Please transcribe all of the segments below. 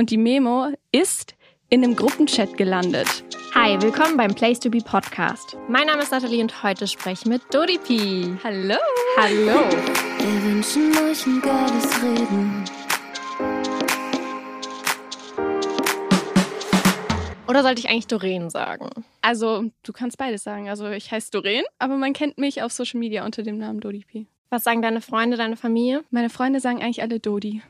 und die Memo ist in einem Gruppenchat gelandet. Hi, willkommen beim Place to Be Podcast. Mein Name ist Nathalie und heute spreche ich mit Dodi P. Hallo. Hallo. Wir wünschen euch ein geiles Reden. Oder sollte ich eigentlich Doreen sagen? Also, du kannst beides sagen. Also, ich heiße Doreen, aber man kennt mich auf Social Media unter dem Namen Dodi P. Was sagen deine Freunde, deine Familie? Meine Freunde sagen eigentlich alle Dodi.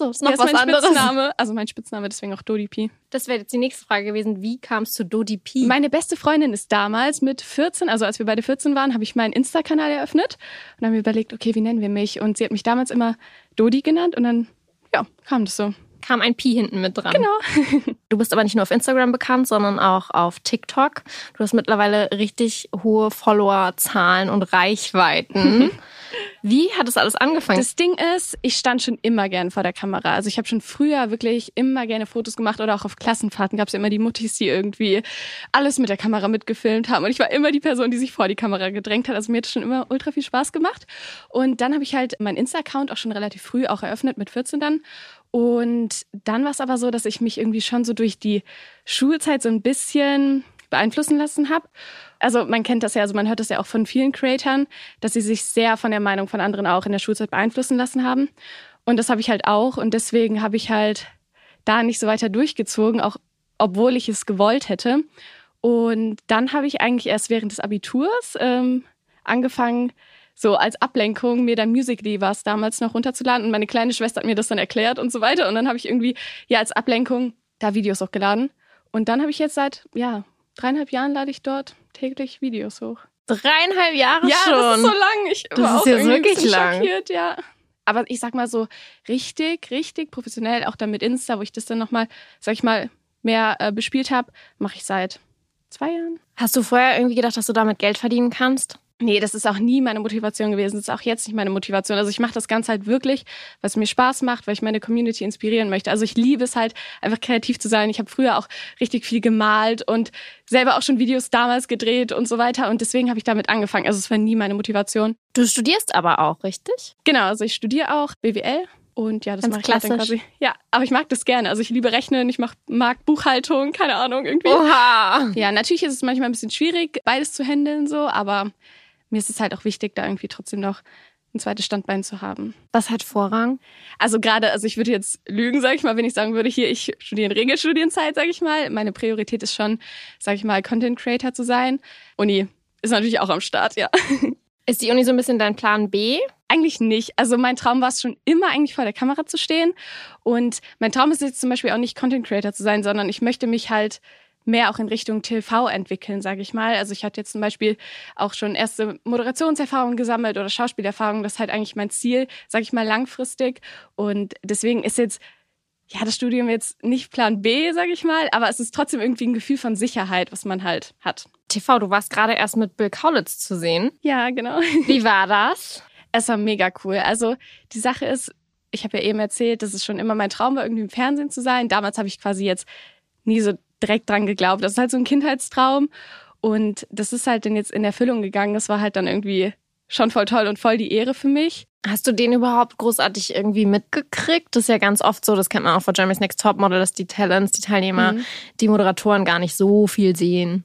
So, ist Ja, noch ist was mein anderes. Spitzname. Also mein Spitzname, deswegen auch Dodi P. Das wäre jetzt die nächste Frage gewesen. Wie kam es zu Dodi P? Meine beste Freundin ist damals mit 14, also als wir beide 14 waren, habe ich meinen Insta-Kanal eröffnet und haben mir überlegt, okay, wie nennen wir mich? Und sie hat mich damals immer Dodi genannt und dann, ja, kam das so. Kam ein Pi hinten mit dran. Genau. Du bist aber nicht nur auf Instagram bekannt, sondern auch auf TikTok. Du hast mittlerweile richtig hohe Followerzahlen und Reichweiten. Wie hat das alles angefangen? Das Ding ist, ich stand schon immer gern vor der Kamera. Also ich habe schon früher wirklich immer gerne Fotos gemacht oder auch auf Klassenfahrten gab es ja immer die Muttis, die irgendwie alles mit der Kamera mitgefilmt haben. Und ich war immer die Person, die sich vor die Kamera gedrängt hat. Also mir hat es schon immer ultra viel Spaß gemacht. Und dann habe ich halt meinen Insta-Account auch schon relativ früh auch eröffnet, mit 14 dann. Und dann war es aber so, dass ich mich irgendwie schon so durch die Schulzeit so ein bisschen beeinflussen lassen habe. Also man kennt das ja, also man hört das ja auch von vielen Creatoren, dass sie sich sehr von der Meinung von anderen auch in der Schulzeit beeinflussen lassen haben. Und das habe ich halt auch. Und deswegen habe ich halt da nicht so weiter durchgezogen, auch obwohl ich es gewollt hätte. Und dann habe ich eigentlich erst während des Abiturs ähm, angefangen, so als Ablenkung mir dann Musical.ly war es damals noch runterzuladen. Und meine kleine Schwester hat mir das dann erklärt und so weiter. Und dann habe ich irgendwie, ja, als Ablenkung da Videos hochgeladen. Und dann habe ich jetzt seit, ja, dreieinhalb Jahren lade ich dort täglich Videos hoch. Dreieinhalb Jahre Ja, schon. das ist so lang. Ich Das war ist auch ja wirklich lang. schockiert, ja. Aber ich sag mal so richtig, richtig professionell, auch dann mit Insta, wo ich das dann nochmal, sag ich mal, mehr äh, bespielt habe, mache ich seit zwei Jahren. Hast du vorher irgendwie gedacht, dass du damit Geld verdienen kannst? Nee, das ist auch nie meine Motivation gewesen. Das ist auch jetzt nicht meine Motivation. Also ich mache das Ganze halt wirklich, es mir Spaß macht, weil ich meine Community inspirieren möchte. Also ich liebe es halt, einfach kreativ zu sein. Ich habe früher auch richtig viel gemalt und selber auch schon Videos damals gedreht und so weiter. Und deswegen habe ich damit angefangen. Also es war nie meine Motivation. Du studierst aber auch, richtig? Genau, also ich studiere auch BWL. Und ja, das mache ich halt dann klassisch. quasi. Ja, aber ich mag das gerne. Also ich liebe Rechnen, ich mach, mag Buchhaltung, keine Ahnung, irgendwie. Oha! Ja, natürlich ist es manchmal ein bisschen schwierig, beides zu handeln, so, aber mir ist es halt auch wichtig, da irgendwie trotzdem noch ein zweites Standbein zu haben. Was hat Vorrang? Also gerade, also ich würde jetzt lügen, sage ich mal, wenn ich sagen würde, hier, ich studiere in Regelstudienzeit, sage ich mal. Meine Priorität ist schon, sage ich mal, Content Creator zu sein. Uni ist natürlich auch am Start, ja. Ist die Uni so ein bisschen dein Plan B? Eigentlich nicht. Also mein Traum war es schon immer eigentlich vor der Kamera zu stehen. Und mein Traum ist jetzt zum Beispiel auch nicht Content Creator zu sein, sondern ich möchte mich halt mehr auch in Richtung TV entwickeln, sage ich mal. Also ich hatte jetzt zum Beispiel auch schon erste Moderationserfahrungen gesammelt oder Schauspielerfahrungen. Das ist halt eigentlich mein Ziel, sage ich mal, langfristig. Und deswegen ist jetzt ja das Studium jetzt nicht Plan B, sage ich mal, aber es ist trotzdem irgendwie ein Gefühl von Sicherheit, was man halt hat. TV, du warst gerade erst mit Bill Kaulitz zu sehen. Ja, genau. Wie war das? Es war mega cool. Also die Sache ist, ich habe ja eben erzählt, dass es schon immer mein Traum war, irgendwie im Fernsehen zu sein. Damals habe ich quasi jetzt nie so direkt dran geglaubt. Das ist halt so ein Kindheitstraum. Und das ist halt dann jetzt in Erfüllung gegangen. Das war halt dann irgendwie schon voll toll und voll die Ehre für mich. Hast du den überhaupt großartig irgendwie mitgekriegt? Das ist ja ganz oft so, das kennt man auch von Jeremy's Next Topmodel, dass die Talents, die Teilnehmer, Mhm. die Moderatoren gar nicht so viel sehen.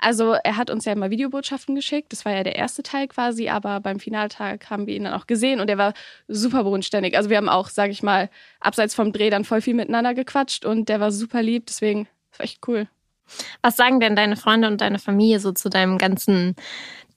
Also er hat uns ja immer Videobotschaften geschickt. Das war ja der erste Teil quasi, aber beim Finaltag haben wir ihn dann auch gesehen und er war super bodenständig. Also wir haben auch, sage ich mal, abseits vom Dreh dann voll viel miteinander gequatscht und der war super lieb. Deswegen das war echt cool. Was sagen denn deine Freunde und deine Familie so zu deinem ganzen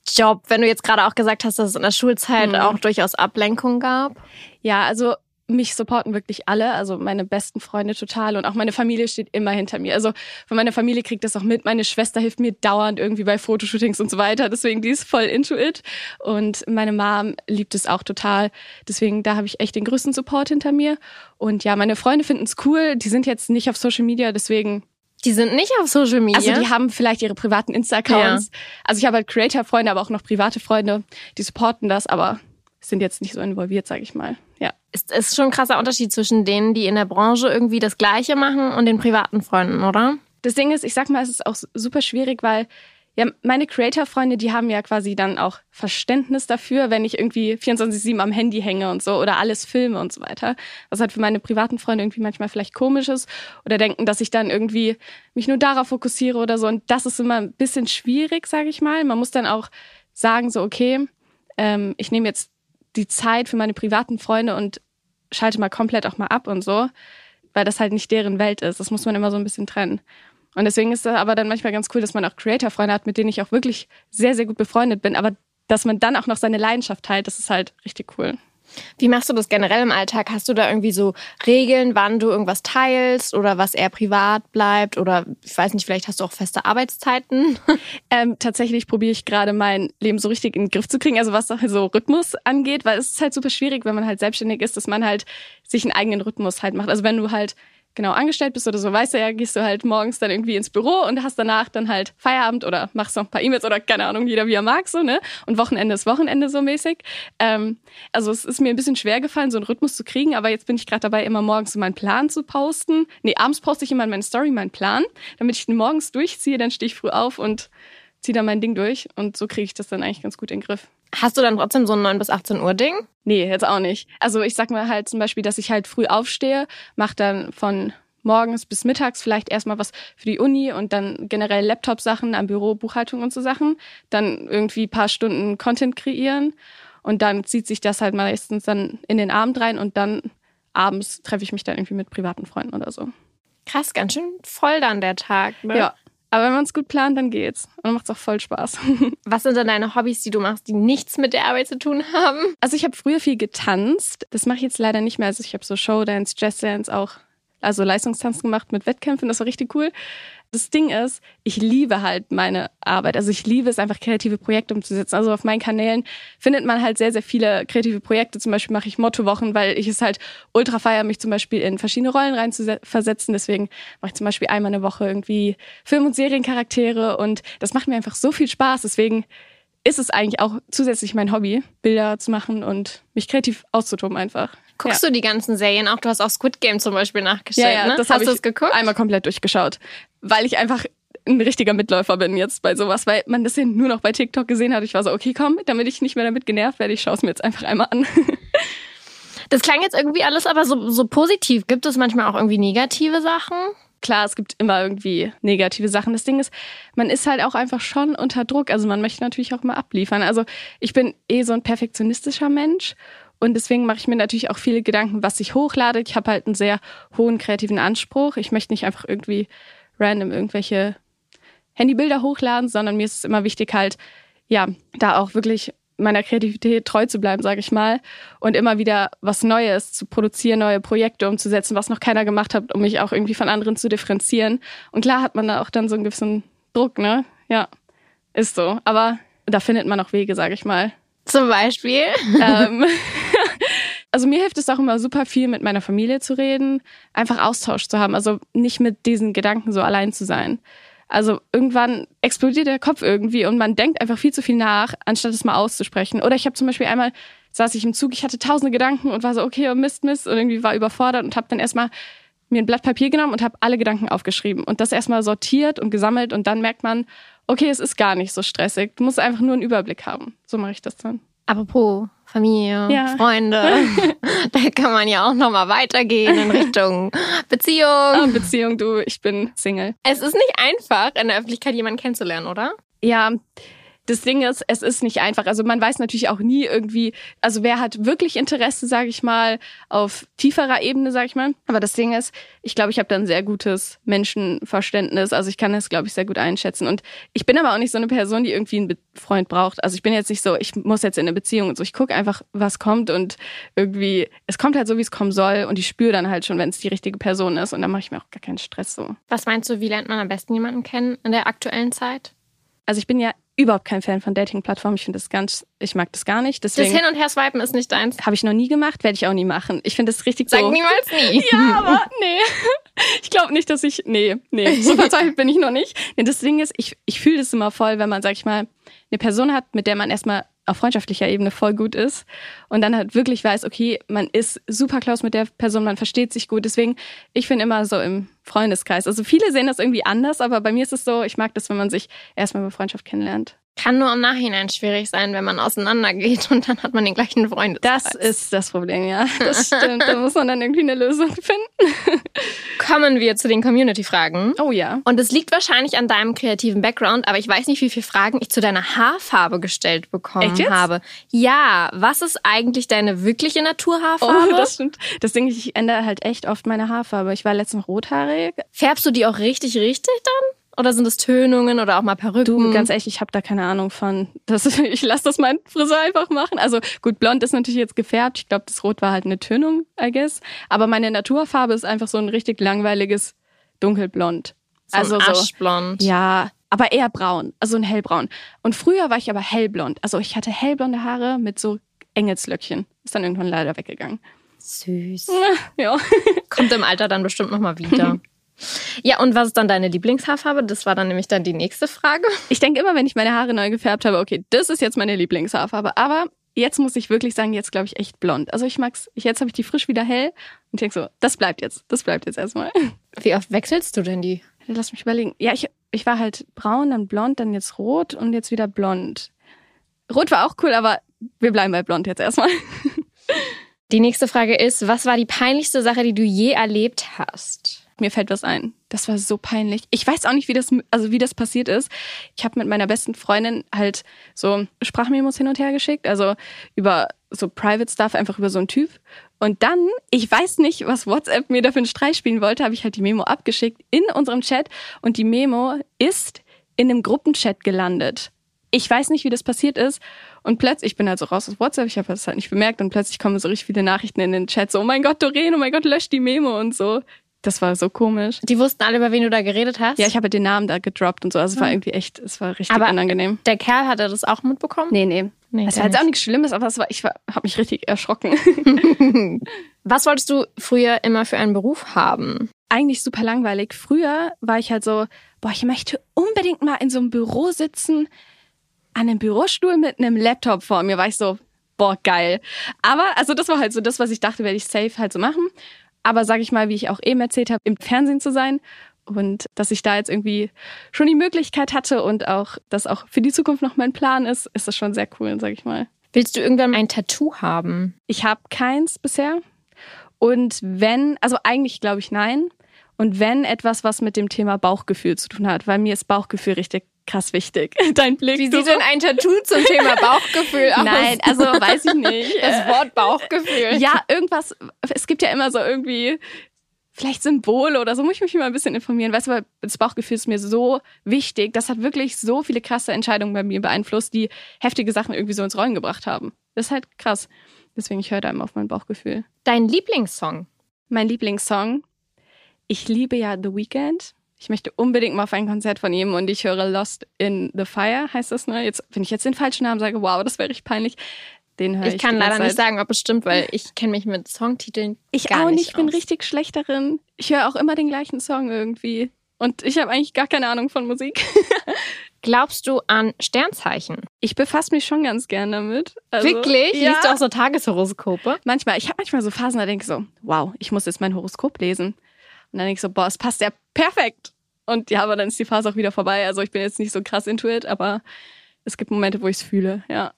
Job, wenn du jetzt gerade auch gesagt hast, dass es in der Schulzeit Mhm. auch durchaus Ablenkung gab? Ja, also mich supporten wirklich alle, also meine besten Freunde total und auch meine Familie steht immer hinter mir. Also von meiner Familie kriegt das auch mit. Meine Schwester hilft mir dauernd irgendwie bei Fotoshootings und so weiter. Deswegen die ist voll into it und meine Mom liebt es auch total. Deswegen da habe ich echt den größten Support hinter mir und ja, meine Freunde finden es cool. Die sind jetzt nicht auf Social Media, deswegen Die sind nicht auf Social Media. also die haben vielleicht ihre privaten Insta-Accounts. Also ich habe halt Creator-Freunde, aber auch noch private Freunde, die supporten das, aber sind jetzt nicht so involviert, sage ich mal. Ja. ist, ist schon ein krasser Unterschied zwischen denen, die in der Branche irgendwie das Gleiche machen und den privaten Freunden, oder? Das Ding ist, ich sag mal, es ist auch super schwierig, weil Ja, meine Creator-Freunde, die haben ja quasi dann auch Verständnis dafür, wenn ich irgendwie 24-7 am Handy hänge und so oder alles filme und so weiter. Was halt für meine privaten Freunde irgendwie manchmal vielleicht komisch ist oder denken, dass ich dann irgendwie mich nur darauf fokussiere oder so. Und das ist immer ein bisschen schwierig, sage ich mal. Man muss dann auch sagen, so, okay, ähm, ich nehme jetzt die Zeit für meine privaten Freunde und schalte mal komplett auch mal ab und so, weil das halt nicht deren Welt ist. Das muss man immer so ein bisschen trennen. Und deswegen ist es aber dann manchmal ganz cool, dass man auch Creator-Freunde hat, mit denen ich auch wirklich sehr, sehr gut befreundet bin. Aber dass man dann auch noch seine Leidenschaft teilt, das ist halt richtig cool. Wie machst du das generell im Alltag? Hast du da irgendwie so Regeln, wann du irgendwas teilst oder was eher privat bleibt? Oder ich weiß nicht, vielleicht hast du auch feste Arbeitszeiten? Ähm, tatsächlich probiere ich gerade mein Leben so richtig in den Griff zu kriegen, also was so Rhythmus angeht, weil es ist halt super schwierig, wenn man halt selbstständig ist, dass man halt sich einen eigenen Rhythmus halt macht. Also wenn du halt genau angestellt bist oder so, weißt du ja, gehst du halt morgens dann irgendwie ins Büro und hast danach dann halt Feierabend oder machst noch ein paar E-Mails oder keine Ahnung, jeder wie er mag, so, ne? Und Wochenende ist Wochenende so mäßig. Ähm, also es ist mir ein bisschen schwer gefallen, so einen Rhythmus zu kriegen, aber jetzt bin ich gerade dabei, immer morgens meinen Plan zu posten. Nee, abends poste ich immer in meine Story meinen Plan, damit ich den morgens durchziehe, dann stehe ich früh auf und ziehe dann mein Ding durch und so kriege ich das dann eigentlich ganz gut in den Griff. Hast du dann trotzdem so ein 9 bis 18 Uhr Ding? Nee, jetzt auch nicht. Also ich sag mal halt zum Beispiel, dass ich halt früh aufstehe, mache dann von morgens bis mittags vielleicht erstmal was für die Uni und dann generell Laptop-Sachen am Büro, Buchhaltung und so Sachen. Dann irgendwie paar Stunden Content kreieren und dann zieht sich das halt meistens dann in den Abend rein und dann abends treffe ich mich dann irgendwie mit privaten Freunden oder so. Krass, ganz schön voll dann der Tag. Ne? Ja. Aber wenn man es gut plant, dann geht's. Und dann macht's auch voll Spaß. Was sind denn deine Hobbys, die du machst, die nichts mit der Arbeit zu tun haben? Also ich habe früher viel getanzt. Das mache ich jetzt leider nicht mehr. Also ich habe so Showdance, Jazzdance auch also Leistungstanz gemacht mit Wettkämpfen, das war richtig cool. Das Ding ist, ich liebe halt meine Arbeit. Also ich liebe es einfach, kreative Projekte umzusetzen. Also auf meinen Kanälen findet man halt sehr, sehr viele kreative Projekte. Zum Beispiel mache ich Mottowochen, weil ich es halt ultra feiere, mich zum Beispiel in verschiedene Rollen reinzuversetzen. Deswegen mache ich zum Beispiel einmal eine Woche irgendwie Film- und Seriencharaktere und das macht mir einfach so viel Spaß. Deswegen ist es eigentlich auch zusätzlich mein Hobby, Bilder zu machen und mich kreativ auszutoben einfach. Guckst ja. du die ganzen Serien auch? Du hast auch Squid Game zum Beispiel nachgestellt, ja, ja, ne? Das hast du es geguckt? Einmal komplett durchgeschaut, weil ich einfach ein richtiger Mitläufer bin jetzt bei sowas, weil man das ja nur noch bei TikTok gesehen hat. Ich war so, okay, komm, damit ich nicht mehr damit genervt werde, ich schaue es mir jetzt einfach einmal an. Das klang jetzt irgendwie alles aber so, so positiv. Gibt es manchmal auch irgendwie negative Sachen? Klar, es gibt immer irgendwie negative Sachen. Das Ding ist, man ist halt auch einfach schon unter Druck. Also man möchte natürlich auch mal abliefern. Also ich bin eh so ein perfektionistischer Mensch und deswegen mache ich mir natürlich auch viele Gedanken, was ich hochlade. Ich habe halt einen sehr hohen kreativen Anspruch. Ich möchte nicht einfach irgendwie random irgendwelche Handybilder hochladen, sondern mir ist es immer wichtig halt, ja, da auch wirklich meiner Kreativität treu zu bleiben, sage ich mal, und immer wieder was Neues zu produzieren, neue Projekte umzusetzen, was noch keiner gemacht hat, um mich auch irgendwie von anderen zu differenzieren. Und klar hat man da auch dann so einen gewissen Druck, ne? Ja, ist so. Aber da findet man auch Wege, sage ich mal. Zum Beispiel? ähm, also mir hilft es auch immer super viel, mit meiner Familie zu reden, einfach Austausch zu haben, also nicht mit diesen Gedanken so allein zu sein. Also irgendwann explodiert der Kopf irgendwie und man denkt einfach viel zu viel nach, anstatt es mal auszusprechen. Oder ich habe zum Beispiel einmal saß ich im Zug, ich hatte tausende Gedanken und war so, okay, oh Mist, Mist, und irgendwie war überfordert und habe dann erstmal mir ein Blatt Papier genommen und habe alle Gedanken aufgeschrieben und das erstmal sortiert und gesammelt und dann merkt man, okay, es ist gar nicht so stressig. Du musst einfach nur einen Überblick haben. So mache ich das dann. Apropos Familie, ja. Freunde, da kann man ja auch nochmal weitergehen in Richtung Beziehung. Oh, Beziehung, du, ich bin Single. Es ist nicht einfach, in der Öffentlichkeit jemanden kennenzulernen, oder? Ja, das Ding ist, es ist nicht einfach. Also man weiß natürlich auch nie irgendwie, also wer hat wirklich Interesse, sage ich mal, auf tieferer Ebene, sage ich mal. Aber das Ding ist, ich glaube, ich habe da ein sehr gutes Menschenverständnis. Also ich kann das, glaube ich, sehr gut einschätzen. Und ich bin aber auch nicht so eine Person, die irgendwie einen Freund braucht. Also ich bin jetzt nicht so, ich muss jetzt in eine Beziehung und so. Ich gucke einfach, was kommt und irgendwie, es kommt halt so, wie es kommen soll. Und ich spüre dann halt schon, wenn es die richtige Person ist. Und dann mache ich mir auch gar keinen Stress so. Was meinst du, wie lernt man am besten jemanden kennen in der aktuellen Zeit? Also ich bin ja überhaupt kein Fan von Dating-Plattformen. Ich finde das ganz, ich mag das gar nicht. Deswegen das Hin- und Her-Swipen ist nicht deins. Habe ich noch nie gemacht, werde ich auch nie machen. Ich finde das richtig Sag so. Sag niemals nie. Ja, aber nee. Ich glaube nicht, dass ich, nee, nee, so verzweifelt bin ich noch nicht. Nee, das Ding ist, ich, ich fühle das immer voll, wenn man, sag ich mal, eine Person hat, mit der man erstmal auf freundschaftlicher Ebene voll gut ist und dann halt wirklich weiß, okay, man ist super close mit der Person, man versteht sich gut. Deswegen, ich finde immer so im Freundeskreis. Also viele sehen das irgendwie anders, aber bei mir ist es so, ich mag das, wenn man sich erstmal über Freundschaft kennenlernt. Kann nur im Nachhinein schwierig sein, wenn man auseinandergeht und dann hat man den gleichen Freundeskreis. Das ist das Problem, ja. Das stimmt. da muss man dann irgendwie eine Lösung finden. Kommen wir zu den Community-Fragen. Oh ja. Und es liegt wahrscheinlich an deinem kreativen Background, aber ich weiß nicht, wie viele Fragen ich zu deiner Haarfarbe gestellt bekommen Echt jetzt? habe. Ja, was ist eigentlich deine wirkliche Naturhaarfarbe? Oh, das stimmt. Das Ding ich ändere halt echt oft meine Haarfarbe. Ich war letztens rothaarig. Färbst du die auch richtig, richtig dann? Oder sind es Tönungen oder auch mal Perücken? Du, ganz ehrlich, ich habe da keine Ahnung von. Das, ich lasse das mein Friseur einfach machen. Also gut, blond ist natürlich jetzt gefärbt. Ich glaube, das Rot war halt eine Tönung, I guess. Aber meine Naturfarbe ist einfach so ein richtig langweiliges dunkelblond. so also ein Aschblond. Ja, aber eher braun, also ein hellbraun. Und früher war ich aber hellblond. Also ich hatte hellblonde Haare mit so Engelslöckchen. Ist dann irgendwann leider weggegangen. Süß. Ja. Kommt im Alter dann bestimmt nochmal wieder. ja, und was ist dann deine Lieblingshaarfarbe? Das war dann nämlich dann die nächste Frage. Ich denke immer, wenn ich meine Haare neu gefärbt habe, okay, das ist jetzt meine Lieblingshaarfarbe. Aber jetzt muss ich wirklich sagen, jetzt glaube ich echt blond. Also ich mag's, ich, jetzt habe ich die frisch wieder hell und denke so, das bleibt jetzt, das bleibt jetzt erstmal. Wie oft wechselst du denn die? Lass mich überlegen. Ja, ich, ich war halt braun, dann blond, dann jetzt rot und jetzt wieder blond. Rot war auch cool, aber wir bleiben bei blond jetzt erstmal. Die nächste Frage ist, was war die peinlichste Sache, die du je erlebt hast? Mir fällt was ein. Das war so peinlich. Ich weiß auch nicht, wie das, also wie das passiert ist. Ich habe mit meiner besten Freundin halt so Sprachmemos hin und her geschickt, also über so Private Stuff, einfach über so einen Typ. Und dann, ich weiß nicht, was WhatsApp mir da für einen Streich spielen wollte, habe ich halt die Memo abgeschickt in unserem Chat und die Memo ist in einem Gruppenchat gelandet. Ich weiß nicht, wie das passiert ist. Und plötzlich, ich bin halt so raus aus WhatsApp, ich habe das halt nicht bemerkt und plötzlich kommen so richtig viele Nachrichten in den Chat, so, oh mein Gott, Doreen, oh mein Gott, lösch die Memo und so. Das war so komisch. Die wussten alle, über wen du da geredet hast? Ja, ich habe den Namen da gedroppt und so. Also es war irgendwie echt, es war richtig Aber unangenehm. Der Kerl hatte das auch mitbekommen? Nee, nee. Nee, Es war jetzt auch nichts Schlimmes, aber es war, ich war, habe mich richtig erschrocken. Was wolltest du früher immer für einen Beruf haben? Eigentlich super langweilig. Früher war ich halt so, boah, ich möchte unbedingt mal in so einem Büro sitzen, an einem Bürostuhl mit einem Laptop vor mir. War ich so, boah, geil. Aber, also das war halt so das, was ich dachte, werde ich safe halt so machen. Aber sag ich mal, wie ich auch eben erzählt habe, im Fernsehen zu sein und dass ich da jetzt irgendwie schon die Möglichkeit hatte und auch, dass auch für die Zukunft noch mein Plan ist, ist das schon sehr cool, sag ich mal. Willst du irgendwann ein Tattoo haben? Ich habe keins bisher. Und wenn, also eigentlich glaube ich nein. Und wenn etwas, was mit dem Thema Bauchgefühl zu tun hat, weil mir ist Bauchgefühl richtig krass wichtig. Dein Blick. Wie sieht denn ein Tattoo zum Thema Bauchgefühl aus? Nein, also weiß ich nicht. Das Wort Bauchgefühl. ja, irgendwas, es gibt ja immer so irgendwie vielleicht Symbole oder so, muss ich mich mal ein bisschen informieren. Weißt du, weil das Bauchgefühl ist mir so wichtig. Das hat wirklich so viele krasse Entscheidungen bei mir beeinflusst, die heftige Sachen irgendwie so ins Rollen gebracht haben. Das ist halt krass. Deswegen, ich höre da immer auf mein Bauchgefühl. Dein Lieblingssong? Mein Lieblingssong. Ich liebe ja The Weeknd. Ich möchte unbedingt mal auf ein Konzert von ihm und ich höre Lost in the Fire, heißt das, ne? Jetzt, wenn ich jetzt den falschen Namen sage, wow, das wäre richtig peinlich. Den höre ich. Ich kann leider nicht Zeit. sagen, ob es stimmt, weil ich kenne mich mit Songtiteln Ich gar auch nicht nicht, ich bin aus. richtig schlecht darin. Ich höre auch immer den gleichen Song irgendwie. Und ich habe eigentlich gar keine Ahnung von Musik. Glaubst du an Sternzeichen? Ich befasse mich schon ganz gern damit. Also, Wirklich? Ja. Liest du auch so Tageshoroskope? Manchmal, ich habe manchmal so Phasen, da denke ich so, wow, ich muss jetzt mein Horoskop lesen. Und dann denke ich so, boah, es passt ja perfekt. Und ja, aber dann ist die Phase auch wieder vorbei. Also ich bin jetzt nicht so krass into it, aber es gibt Momente, wo ich es fühle, ja.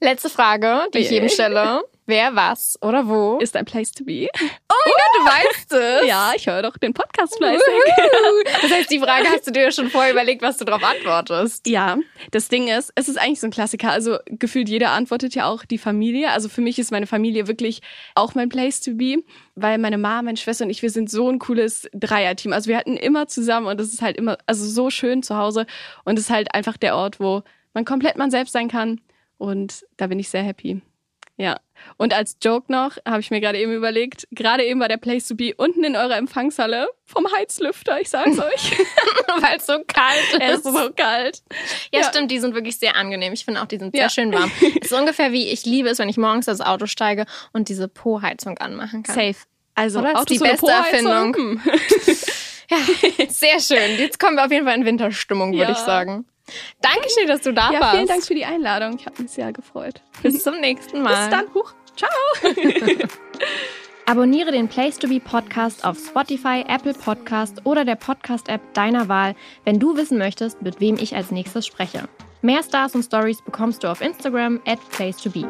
Letzte Frage, die ich Okay. jedem stelle. Wer, was oder wo? Ist ein Place to be. du weißt es. Ja, ich höre doch den Podcast fleißig. Das heißt, die Frage hast du dir schon vorher überlegt, was du darauf antwortest. Ja, das Ding ist, es ist eigentlich so ein Klassiker. Also gefühlt jeder antwortet ja auch die Familie. Also für mich ist meine Familie wirklich auch mein Place to be, weil meine Mama, meine Schwester und ich, wir sind so ein cooles Dreierteam. Also wir hatten immer zusammen und es ist halt immer, also so schön zu Hause und es ist halt einfach der Ort, wo man komplett man selbst sein kann und da bin ich sehr happy. Ja. Und als Joke noch, habe ich mir gerade eben überlegt, gerade eben war der Place to be unten in eurer Empfangshalle vom Heizlüfter, ich sag's euch. Weil es so kalt es ist. ist so kalt. Ja, Ja. stimmt, die sind wirklich sehr angenehm. Ich finde auch, die sind sehr Ja. schön warm. Es ist ungefähr wie ich liebe es, wenn ich morgens das Auto steige und diese Po-Heizung anmachen kann. Safe. Also Oder? Ist Autos die beste? Erfindung. Ja, sehr schön. Jetzt kommen wir auf jeden Fall in Winterstimmung, würde Ja. ich sagen. Dankeschön, dass du da Ja, warst. vielen Dank für die Einladung. Ich habe mich sehr gefreut. Bis zum nächsten Mal. Bis dann. Huch. Ciao. Abonniere den Place to Be Podcast auf Spotify, Apple Podcast oder der Podcast-App deiner Wahl, wenn du wissen möchtest, mit wem ich als nächstes spreche. Mehr Stars und Stories bekommst du auf Instagram at Place to Be.